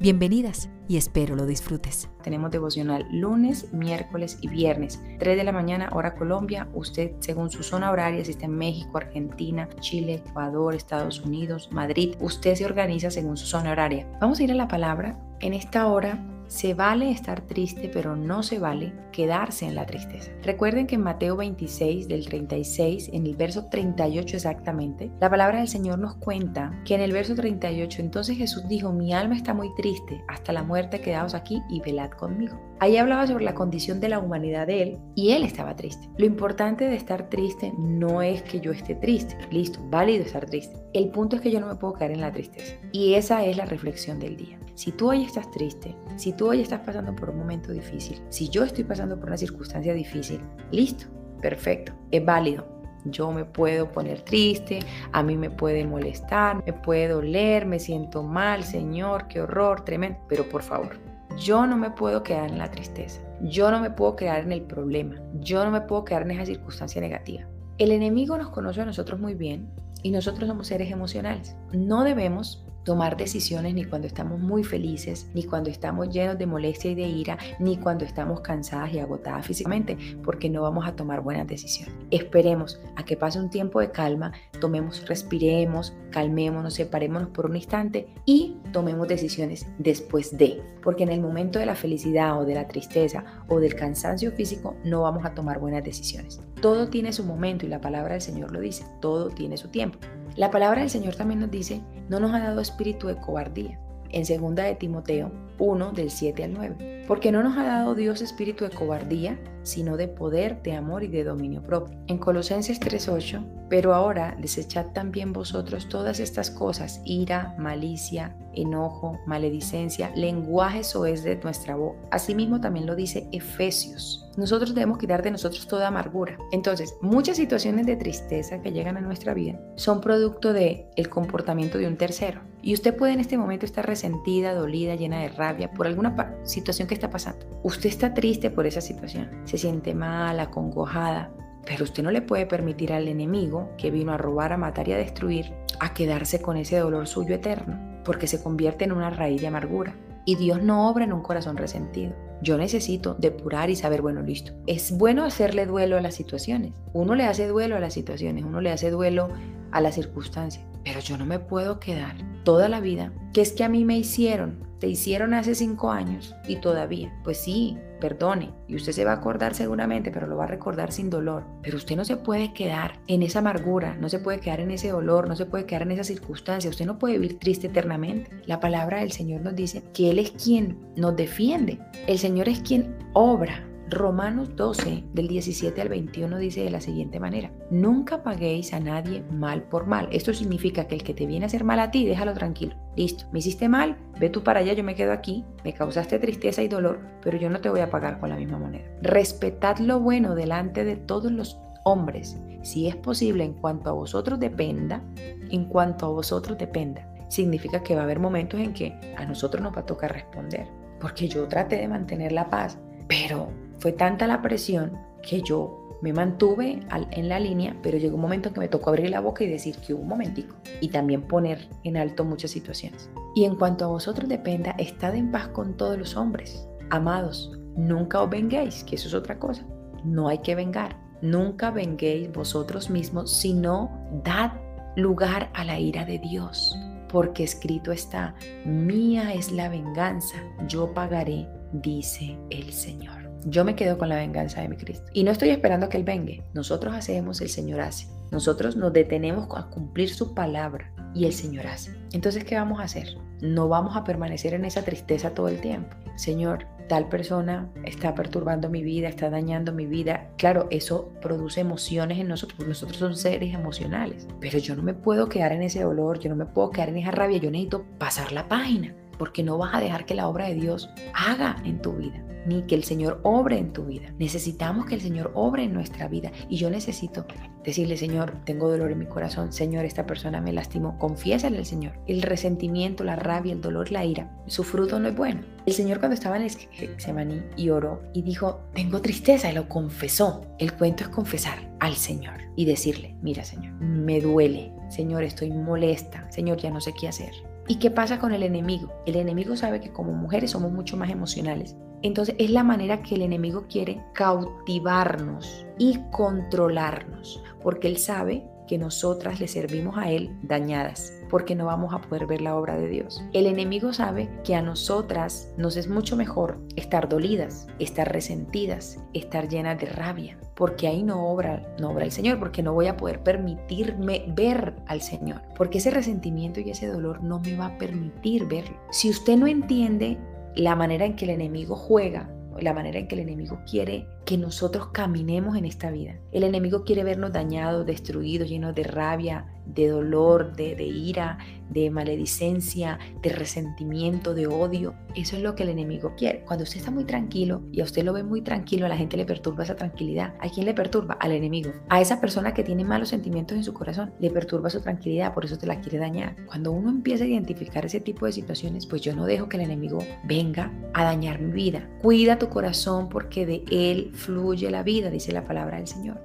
Bienvenidas y espero lo disfrutes. Tenemos devocional lunes, miércoles y viernes, 3 de la mañana hora Colombia, usted según su zona horaria, si está en México, Argentina, Chile, Ecuador, Estados Unidos, Madrid, usted se organiza según su zona horaria. Vamos a ir a la palabra. En esta hora se vale estar triste, pero no se vale quedarse en la tristeza. Recuerden que en Mateo 26, del 36, en el verso 38 exactamente, la palabra del Señor nos cuenta que en el verso 38 entonces Jesús dijo, mi alma está muy triste, hasta la muerte quedaos aquí y velad conmigo. Ahí hablaba sobre la condición de la humanidad de él y él estaba triste. Lo importante de estar triste no es que yo esté triste, listo, válido estar triste. El punto es que yo no me puedo caer en la tristeza. Y esa es la reflexión del día. Si tú hoy estás triste, si tú hoy estás pasando por un momento difícil, si yo estoy pasando por una circunstancia difícil, listo, perfecto, es válido. Yo me puedo poner triste, a mí me puede molestar, me puede doler, me siento mal, Señor, qué horror, tremendo, pero por favor, yo no me puedo quedar en la tristeza, yo no me puedo quedar en el problema, yo no me puedo quedar en esa circunstancia negativa. El enemigo nos conoce a nosotros muy bien y nosotros somos seres emocionales. No debemos tomar decisiones ni cuando estamos muy felices, ni cuando estamos llenos de molestia y de ira, ni cuando estamos cansadas y agotadas físicamente, porque no vamos a tomar buenas decisiones. Esperemos a que pase un tiempo de calma, tomemos, respiremos, calmémonos, separémonos por un instante y tomemos decisiones después de, porque en el momento de la felicidad o de la tristeza o del cansancio físico no vamos a tomar buenas decisiones. Todo tiene su momento y la palabra del Señor lo dice, todo tiene su tiempo. La palabra del Señor también nos dice, no nos ha dado espíritu de cobardía. En 2 de Timoteo 1 del 7 al 9. Porque no nos ha dado Dios espíritu de cobardía, sino de poder, de amor y de dominio propio. En Colosenses 3:8, pero ahora desechad también vosotros todas estas cosas, ira, malicia, enojo, maledicencia, lenguaje soez de nuestra boca. Asimismo también lo dice Efesios nosotros debemos quitar de nosotros toda amargura. Entonces, muchas situaciones de tristeza que llegan a nuestra vida son producto del el comportamiento de un tercero. Y usted puede en este momento estar resentida, dolida, llena de rabia por alguna situación que está pasando. Usted está triste por esa situación, siente mal, acongojada, pero usted no le puede permitir al enemigo que vino a robar, a matar y a destruir, a quedarse con ese dolor suyo eterno, porque se convierte en una raíz de amargura. Y Dios no obra en un corazón resentido. Yo necesito depurar y saber, bueno, listo. Es bueno hacerle duelo a las situaciones. Uno le hace duelo a las situaciones, uno le hace duelo a las circunstancias. Pero yo no me puedo quedar toda la vida, que es que a mí me hicieron, te hicieron hace cinco años y todavía, pues sí, perdone, y usted se va a acordar seguramente, pero lo va a recordar sin dolor. Pero usted no se puede quedar en esa amargura, no se puede quedar en ese dolor, no se puede quedar en esa circunstancia, usted no puede vivir triste eternamente. La palabra del Señor nos dice que Él es quien nos defiende, el Señor es quien obra Romanos 12, del 17 al 21 dice de la siguiente manera, nunca paguéis a nadie mal por mal. Esto significa que el que te viene a hacer mal a ti, déjalo tranquilo. Listo, me hiciste mal, ve tú para allá, yo me quedo aquí, me causaste tristeza y dolor, pero yo no te voy a pagar con la misma moneda. Respetad lo bueno delante de todos los hombres, si es posible en cuanto a vosotros dependa, en cuanto a vosotros dependa. Significa que va a haber momentos en que a nosotros nos va a tocar responder, porque yo traté de mantener la paz, pero fue tanta la presión que yo me mantuve en la línea, pero llegó un momento en que me tocó abrir la boca y decir que hubo un momentico y también poner en alto muchas situaciones. Y en cuanto a vosotros dependa, estad en paz con todos los hombres. Amados, nunca os venguéis, que eso es otra cosa. No hay que vengar. Nunca venguéis vosotros mismos, sino dad lugar a la ira de Dios. Porque escrito está, mía es la venganza, yo pagaré, dice el Señor. Yo me quedo con la venganza de mi Cristo. Y no estoy esperando que Él venga. Nosotros hacemos, el Señor hace. Nosotros nos detenemos a cumplir su palabra y el Señor hace. Entonces, ¿qué vamos a hacer? No vamos a permanecer en esa tristeza todo el tiempo. Señor, tal persona está perturbando mi vida, está dañando mi vida. Claro, eso produce emociones en nosotros, porque nosotros somos seres emocionales. Pero yo no me puedo quedar en ese dolor, yo no me puedo quedar en esa rabia, yo necesito pasar la página. Porque no vas a dejar que la obra de Dios haga en tu vida ni que el Señor obre en tu vida. Necesitamos que el Señor obre en nuestra vida. Y yo necesito decirle, Señor, tengo dolor en mi corazón. Señor, esta persona me lastimó. Confiésale al Señor. El resentimiento, la rabia, el dolor, la ira, su fruto no es bueno. El Señor cuando estaba en el Getsemaní y oró y dijo, tengo tristeza y lo confesó. El cuento es confesar al Señor y decirle, mira Señor, me duele. Señor, estoy molesta. Señor, ya no sé qué hacer. ¿Y qué pasa con el enemigo? El enemigo sabe que como mujeres somos mucho más emocionales entonces es la manera que el enemigo quiere cautivarnos y controlarnos, porque él sabe que nosotras le servimos a Él dañadas, porque no vamos a poder ver la obra de Dios. El enemigo sabe que a nosotras nos es mucho mejor estar dolidas, estar resentidas, estar llenas de rabia, porque ahí no obra, no obra el Señor, porque no voy a poder permitirme ver al Señor, porque ese resentimiento y ese dolor no me va a permitir verlo. Si usted no entiende la manera en que el enemigo juega, la manera en que el enemigo quiere que nosotros caminemos en esta vida. El enemigo quiere vernos dañados, destruidos, llenos de rabia, de dolor, de, ira, de maledicencia, de resentimiento, de odio. Eso es lo que el enemigo quiere. Cuando usted está muy tranquilo y a usted lo ve muy tranquilo, a la gente le perturba esa tranquilidad. ¿A quién le perturba? Al enemigo. A esa persona que tiene malos sentimientos en su corazón, le perturba su tranquilidad, por eso te la quiere dañar. Cuando uno empieza a identificar ese tipo de situaciones, pues yo no dejo que el enemigo venga a dañar mi vida. Cuida tu corazón porque de él fluye la vida, dice la palabra del Señor.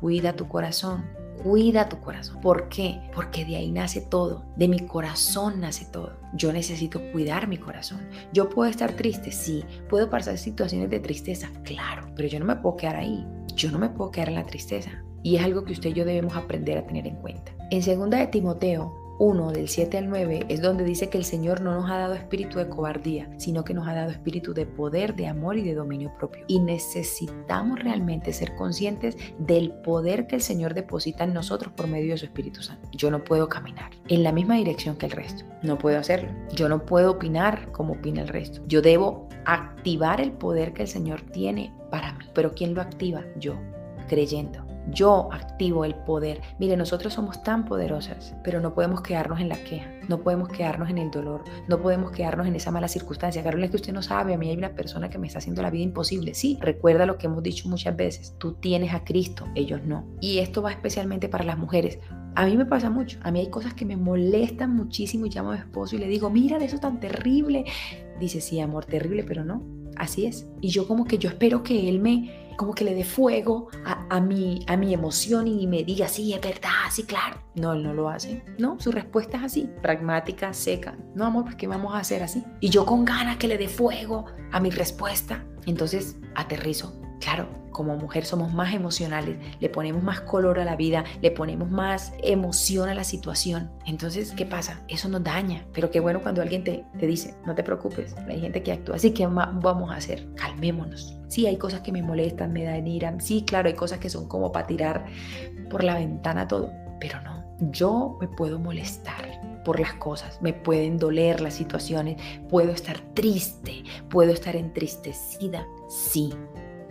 Cuida tu corazón, cuida tu corazón. ¿Por qué? Porque de ahí nace todo, de mi corazón nace todo. Yo necesito cuidar mi corazón. Yo puedo estar triste, sí, puedo pasar situaciones de tristeza, claro, pero yo no me puedo quedar ahí. Yo no me puedo quedar en la tristeza. Y es algo que usted y yo debemos aprender a tener en cuenta. En segunda de Timoteo 1, del 7 al 9, es donde dice que el Señor no nos ha dado espíritu de cobardía, sino que nos ha dado espíritu de poder, de amor y de dominio propio. Y necesitamos realmente ser conscientes del poder que el Señor deposita en nosotros por medio de su Espíritu Santo. Yo no puedo caminar en la misma dirección que el resto. No puedo hacerlo. Yo no puedo opinar como opina el resto. Yo debo activar el poder que el Señor tiene para mí. Pero ¿quién lo activa? Yo, creyendo yo activo el poder. Mire, nosotros somos tan poderosas, pero no podemos quedarnos en la queja, no podemos quedarnos en el dolor, no podemos quedarnos en esa mala circunstancia. Carol, es que usted no sabe, a mí hay una persona que me está haciendo la vida imposible. Sí, recuerda lo que hemos dicho muchas veces, tú tienes a Cristo, ellos no. Y esto va especialmente para las mujeres. A mí me pasa mucho, a mí hay cosas que me molestan muchísimo y llamo a mi esposo y le digo, mira de eso tan terrible. Dice, sí, amor, terrible, pero no, así es. Y yo como que yo espero que él me como que le dé fuego a, mi, a mi emoción y me diga, sí, es verdad, sí, claro. No, él no lo hace. No, su respuesta es así, pragmática, seca. No, amor, pues ¿qué vamos a hacer así? Y yo con ganas que le dé fuego a mi respuesta. Entonces aterrizo. Claro, como mujer somos más emocionales, le ponemos más color a la vida, le ponemos más emoción a la situación. Entonces, ¿qué pasa? Eso nos daña. Pero qué bueno cuando alguien te, te dice, no te preocupes, hay gente que actúa así, ¿qué vamos a hacer? Calmémonos. Sí, hay cosas que me molestan, me dan ira. Sí, claro, hay cosas que son como para tirar por la ventana todo. Pero no, yo me puedo molestar por las cosas, me pueden doler las situaciones, puedo estar triste, puedo estar entristecida, sí,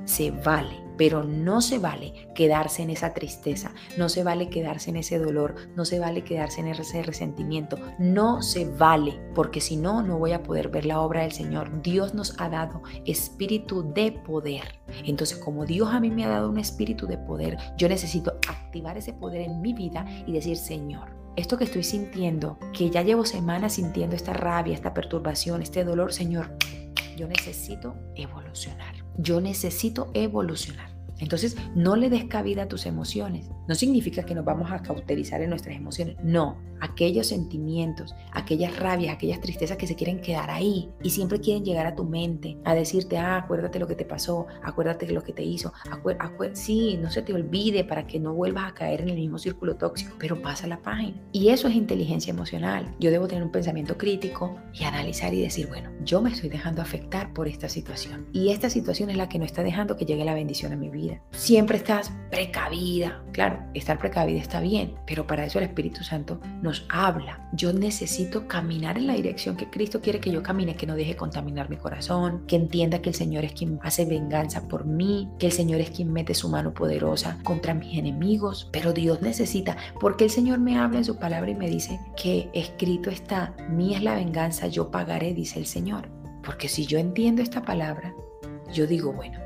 se vale, pero no se vale quedarse en esa tristeza, no se vale quedarse en ese dolor, no se vale quedarse en ese resentimiento, no se vale, porque si no, no voy a poder ver la obra del Señor. Dios nos ha dado espíritu de poder. Entonces, como Dios a mí me ha dado un espíritu de poder, yo necesito activar ese poder en mi vida y decir, Señor, esto que estoy sintiendo, que ya llevo semanas sintiendo esta rabia, esta perturbación, este dolor, Señor, yo necesito evolucionar. Yo necesito evolucionar. Entonces, no le des cabida a tus emociones. No significa que nos vamos a cauterizar en nuestras emociones. No, aquellos sentimientos, aquellas rabias, aquellas tristezas que se quieren quedar ahí y siempre quieren llegar a tu mente a decirte, ah, acuérdate lo que te pasó, acuérdate lo que te hizo. sí, no se te olvide para que no vuelvas a caer en el mismo círculo tóxico, pero pasa la página. Y eso es inteligencia emocional. Yo debo tener un pensamiento crítico y analizar y decir, bueno, yo me estoy dejando afectar por esta situación. Y esta situación es la que no está dejando que llegue la bendición a mi vida Siempre estás precavida. Claro, estar precavida está bien, pero para eso el Espíritu Santo nos habla. Yo necesito caminar en la dirección que Cristo quiere que yo camine, que no deje contaminar mi corazón, que entienda que el Señor es quien hace venganza por mí, que el Señor es quien mete su mano poderosa contra mis enemigos. Pero Dios necesita, porque el Señor me habla en su palabra y me dice que escrito está, mía es la venganza, yo pagaré, dice el Señor. Porque si yo entiendo esta palabra, yo digo, bueno,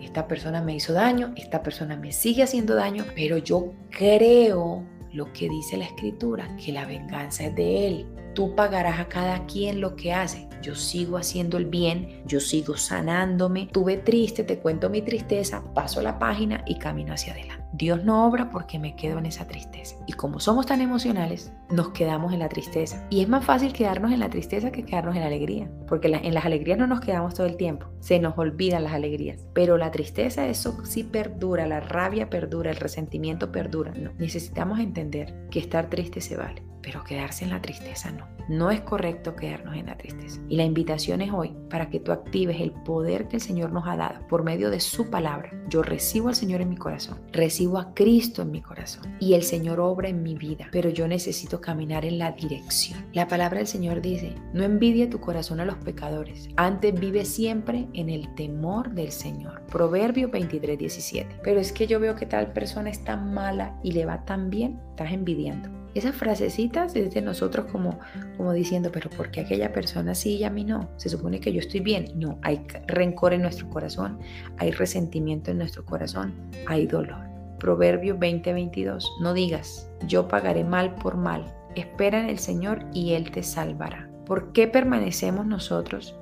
esta persona me hizo daño, esta persona me sigue haciendo daño, pero yo creo lo que dice la escritura, que la venganza es de Él. Tú pagarás a cada quien lo que hace. Yo sigo haciendo el bien, yo sigo sanándome. Tuve triste, te cuento mi tristeza, paso la página y camino hacia adelante. Dios no obra porque me quedo en esa tristeza. Y como somos tan emocionales, nos quedamos en la tristeza. Y es más fácil quedarnos en la tristeza que quedarnos en la alegría, porque en las alegrías no nos quedamos todo el tiempo, se nos olvidan las alegrías. Pero la tristeza, eso sí perdura, la rabia perdura, el resentimiento perdura. Necesitamos entender que estar triste se vale pero quedarse en la tristeza no. No es correcto quedarnos en la tristeza. Y la invitación es hoy para que tú actives el poder que el Señor nos ha dado por medio de su palabra. Yo recibo al Señor en mi corazón, recibo a Cristo en mi corazón y el Señor obra en mi vida, pero yo necesito caminar en la dirección. La palabra del Señor dice, no envidie tu corazón a los pecadores, antes vive siempre en el temor del Señor. Proverbio 23, 17. Pero es que yo veo que tal persona es tan mala y le va tan bien, estás envidiando. Esas frasecitas es de nosotros como, como diciendo, pero ¿por qué aquella persona sí y a mí no? Se supone que yo estoy bien. No, hay rencor en nuestro corazón, hay resentimiento en nuestro corazón, hay dolor. Proverbio 20:22, no digas, yo pagaré mal por mal. Espera en el Señor y Él te salvará. ¿Por qué permanecemos nosotros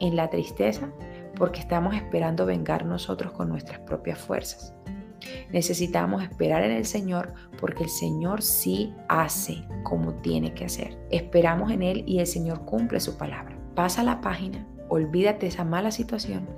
en la tristeza? Porque estamos esperando vengar nosotros con nuestras propias fuerzas. Necesitamos esperar en el Señor porque el Señor sí hace como tiene que hacer. Esperamos en Él y el Señor cumple su palabra. Pasa la página, olvídate esa mala situación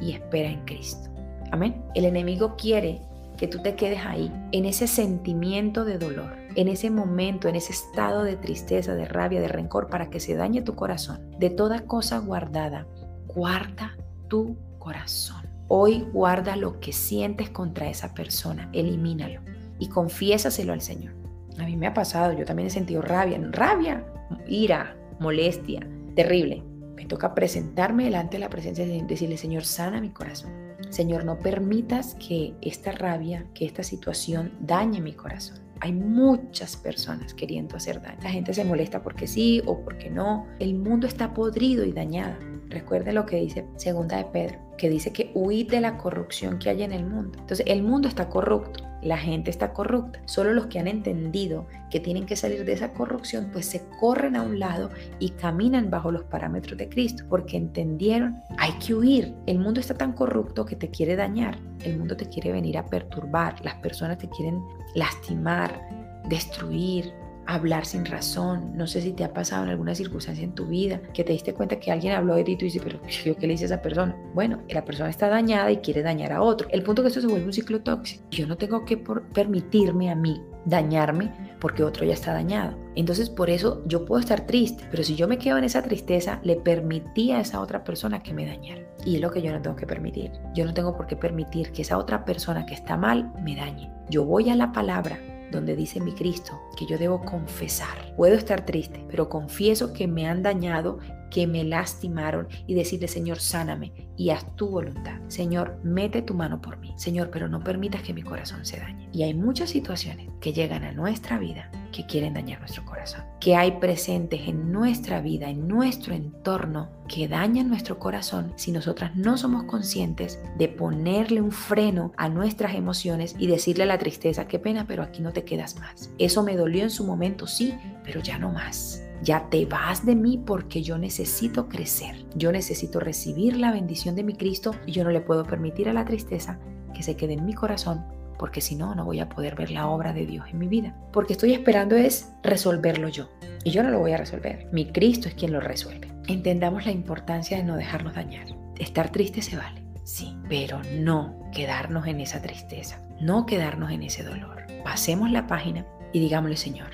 y espera en Cristo. Amén. El enemigo quiere que tú te quedes ahí, en ese sentimiento de dolor, en ese momento, en ese estado de tristeza, de rabia, de rencor, para que se dañe tu corazón. De toda cosa guardada, guarda tu corazón. Hoy guarda lo que sientes contra esa persona, elimínalo y confiésaselo al Señor. A mí me ha pasado, yo también he sentido rabia, rabia, ira, molestia, terrible. Me toca presentarme delante de la presencia de decirle, Señor, sana mi corazón. Señor, no permitas que esta rabia, que esta situación dañe mi corazón. Hay muchas personas queriendo hacer daño. La gente se molesta porque sí o porque no. El mundo está podrido y dañado. Recuerde lo que dice Segunda de Pedro, que dice que huid de la corrupción que hay en el mundo. Entonces, el mundo está corrupto, la gente está corrupta. Solo los que han entendido que tienen que salir de esa corrupción, pues se corren a un lado y caminan bajo los parámetros de Cristo, porque entendieron, hay que huir. El mundo está tan corrupto que te quiere dañar. El mundo te quiere venir a perturbar. Las personas te quieren lastimar, destruir, hablar sin razón. No sé si te ha pasado en alguna circunstancia en tu vida que te diste cuenta que alguien habló de ti y tú dices, pero ¿yo qué le hice a esa persona? Bueno, la persona está dañada y quiere dañar a otro. El punto es que esto se vuelve un ciclo tóxico. Yo no tengo que permitirme a mí dañarme porque otro ya está dañado. Entonces por eso yo puedo estar triste, pero si yo me quedo en esa tristeza, le permití a esa otra persona que me dañara. Y es lo que yo no tengo que permitir. Yo no tengo por qué permitir que esa otra persona que está mal me dañe. Yo voy a la palabra donde dice mi Cristo que yo debo confesar. Puedo estar triste, pero confieso que me han dañado, que me lastimaron y decirle, Señor, sáname y haz tu voluntad. Señor, mete tu mano por mí. Señor, pero no permitas que mi corazón se dañe. Y hay muchas situaciones que llegan a nuestra vida que quieren dañar nuestro corazón, que hay presentes en nuestra vida, en nuestro entorno, que dañan nuestro corazón si nosotras no somos conscientes de ponerle un freno a nuestras emociones y decirle a la tristeza, qué pena, pero aquí no te quedas más. Eso me dolió en su momento, sí, pero ya no más. Ya te vas de mí porque yo necesito crecer. Yo necesito recibir la bendición de mi Cristo y yo no le puedo permitir a la tristeza que se quede en mi corazón porque si no, no voy a poder ver la obra de Dios en mi vida. Porque estoy esperando es resolverlo yo. Y yo no lo voy a resolver. Mi Cristo es quien lo resuelve. Entendamos la importancia de no dejarnos dañar. Estar triste se vale, sí, pero no quedarnos en esa tristeza, no quedarnos en ese dolor. Pasemos la página y digámosle, Señor,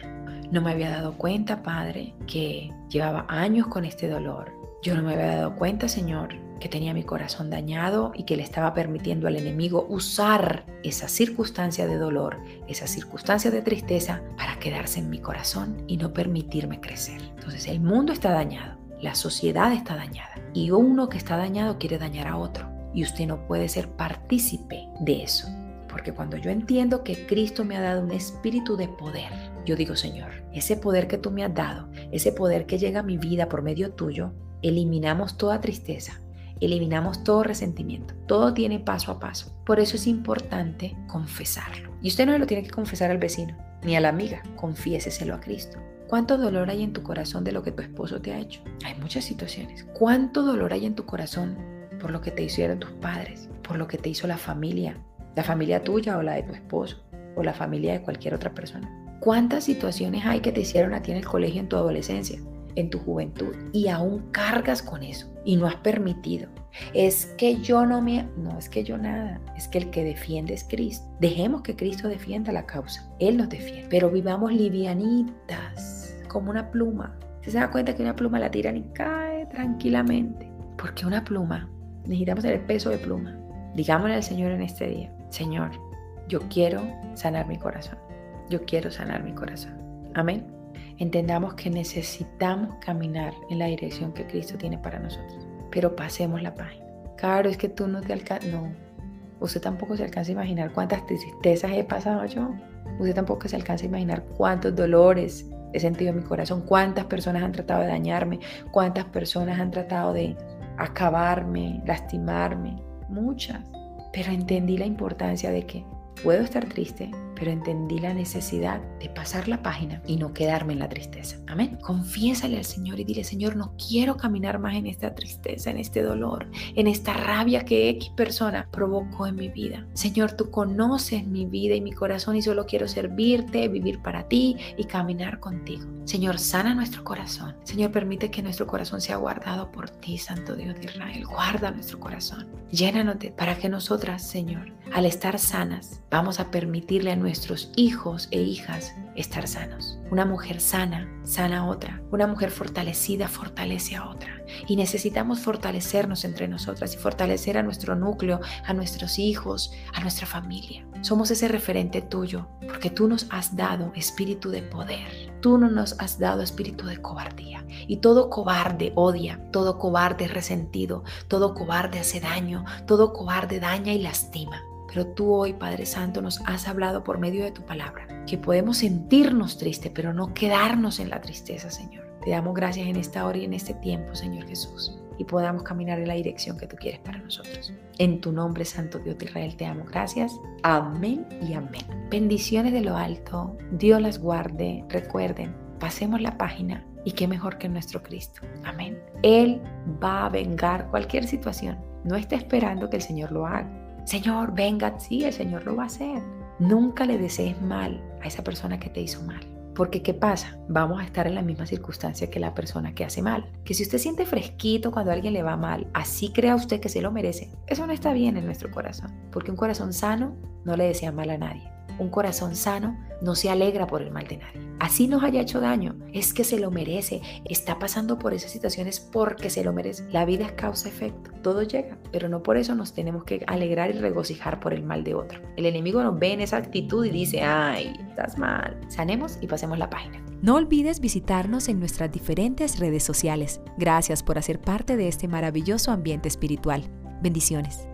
no me había dado cuenta, Padre, que llevaba años con este dolor. Yo no me había dado cuenta, Señor, que tenía mi corazón dañado y que le estaba permitiendo al enemigo usar esa circunstancia de dolor, esa circunstancia de tristeza para quedarse en mi corazón y no permitirme crecer. Entonces el mundo está dañado, la sociedad está dañada y uno que está dañado quiere dañar a otro y usted no puede ser partícipe de eso. Porque cuando yo entiendo que Cristo me ha dado un espíritu de poder, yo digo, Señor, ese poder que tú me has dado, ese poder que llega a mi vida por medio tuyo, eliminamos toda tristeza, eliminamos todo resentimiento. Todo tiene paso a paso. Por eso es importante confesarlo. Y usted no lo tiene que confesar al vecino ni a la amiga, confiéseselo a Cristo. ¿Cuánto dolor hay en tu corazón de lo que tu esposo te ha hecho? Hay muchas situaciones. ¿Cuánto dolor hay en tu corazón por lo que te hicieron tus padres, por lo que te hizo la familia, la familia tuya o la de tu esposo, o la familia de cualquier otra persona? ¿Cuántas situaciones hay que te hicieron a ti en el colegio en tu adolescencia? en tu juventud y aún cargas con eso y no has permitido. Es que yo no me... No, es que yo nada. Es que el que defiende es Cristo. Dejemos que Cristo defienda la causa. Él nos defiende. Pero vivamos livianitas, como una pluma. ¿Se da cuenta que una pluma la tiran y cae tranquilamente? Porque una pluma, necesitamos el peso de pluma. Digámosle al Señor en este día, Señor, yo quiero sanar mi corazón. Yo quiero sanar mi corazón. Amén entendamos que necesitamos caminar en la dirección que Cristo tiene para nosotros. Pero pasemos la página. Claro, es que tú no te alcanzas, no. Usted tampoco se alcanza a imaginar cuántas tristezas he pasado yo. Usted tampoco se alcanza a imaginar cuántos dolores he sentido en mi corazón, cuántas personas han tratado de dañarme, cuántas personas han tratado de acabarme, lastimarme, muchas. Pero entendí la importancia de que puedo estar triste, pero entendí la necesidad de pasar la página y no quedarme en la tristeza. Amén. Confiésale al Señor y dile, Señor, no quiero caminar más en esta tristeza, en este dolor, en esta rabia que X persona provocó en mi vida. Señor, tú conoces mi vida y mi corazón y solo quiero servirte, vivir para ti y caminar contigo. Señor, sana nuestro corazón. Señor, permite que nuestro corazón sea guardado por ti, Santo Dios de Israel. Guarda nuestro corazón. Llénanos de, para que nosotras, Señor, al estar sanas, vamos a permitirle a nuestros hijos e hijas estar sanos. Una mujer sana, sana a otra. Una mujer fortalecida, fortalece a otra. Y necesitamos fortalecernos entre nosotras y fortalecer a nuestro núcleo, a nuestros hijos, a nuestra familia. Somos ese referente tuyo porque tú nos has dado espíritu de poder. Tú no nos has dado espíritu de cobardía. Y todo cobarde odia, todo cobarde es resentido, todo cobarde hace daño, todo cobarde daña y lastima. Pero tú hoy, Padre Santo, nos has hablado por medio de tu palabra, que podemos sentirnos tristes, pero no quedarnos en la tristeza, Señor. Te damos gracias en esta hora y en este tiempo, Señor Jesús, y podamos caminar en la dirección que tú quieres para nosotros. En tu nombre, Santo Dios de Israel, te amo. Gracias. Amén y amén. Bendiciones de lo alto. Dios las guarde. Recuerden, pasemos la página y qué mejor que nuestro Cristo. Amén. Él va a vengar cualquier situación. No está esperando que el Señor lo haga. Señor, venga, sí, el Señor lo va a hacer. Nunca le desees mal a esa persona que te hizo mal. Porque ¿qué pasa? Vamos a estar en la misma circunstancia que la persona que hace mal. Que si usted siente fresquito cuando alguien le va mal, así crea usted que se lo merece, eso no está bien en nuestro corazón. Porque un corazón sano no le desea mal a nadie. Un corazón sano no se alegra por el mal de nadie. Así nos haya hecho daño, es que se lo merece. Está pasando por esas situaciones porque se lo merece. La vida es causa-efecto, todo llega, pero no por eso nos tenemos que alegrar y regocijar por el mal de otro. El enemigo nos ve en esa actitud y dice, ay, estás mal. Sanemos y pasemos la página. No olvides visitarnos en nuestras diferentes redes sociales. Gracias por hacer parte de este maravilloso ambiente espiritual. Bendiciones.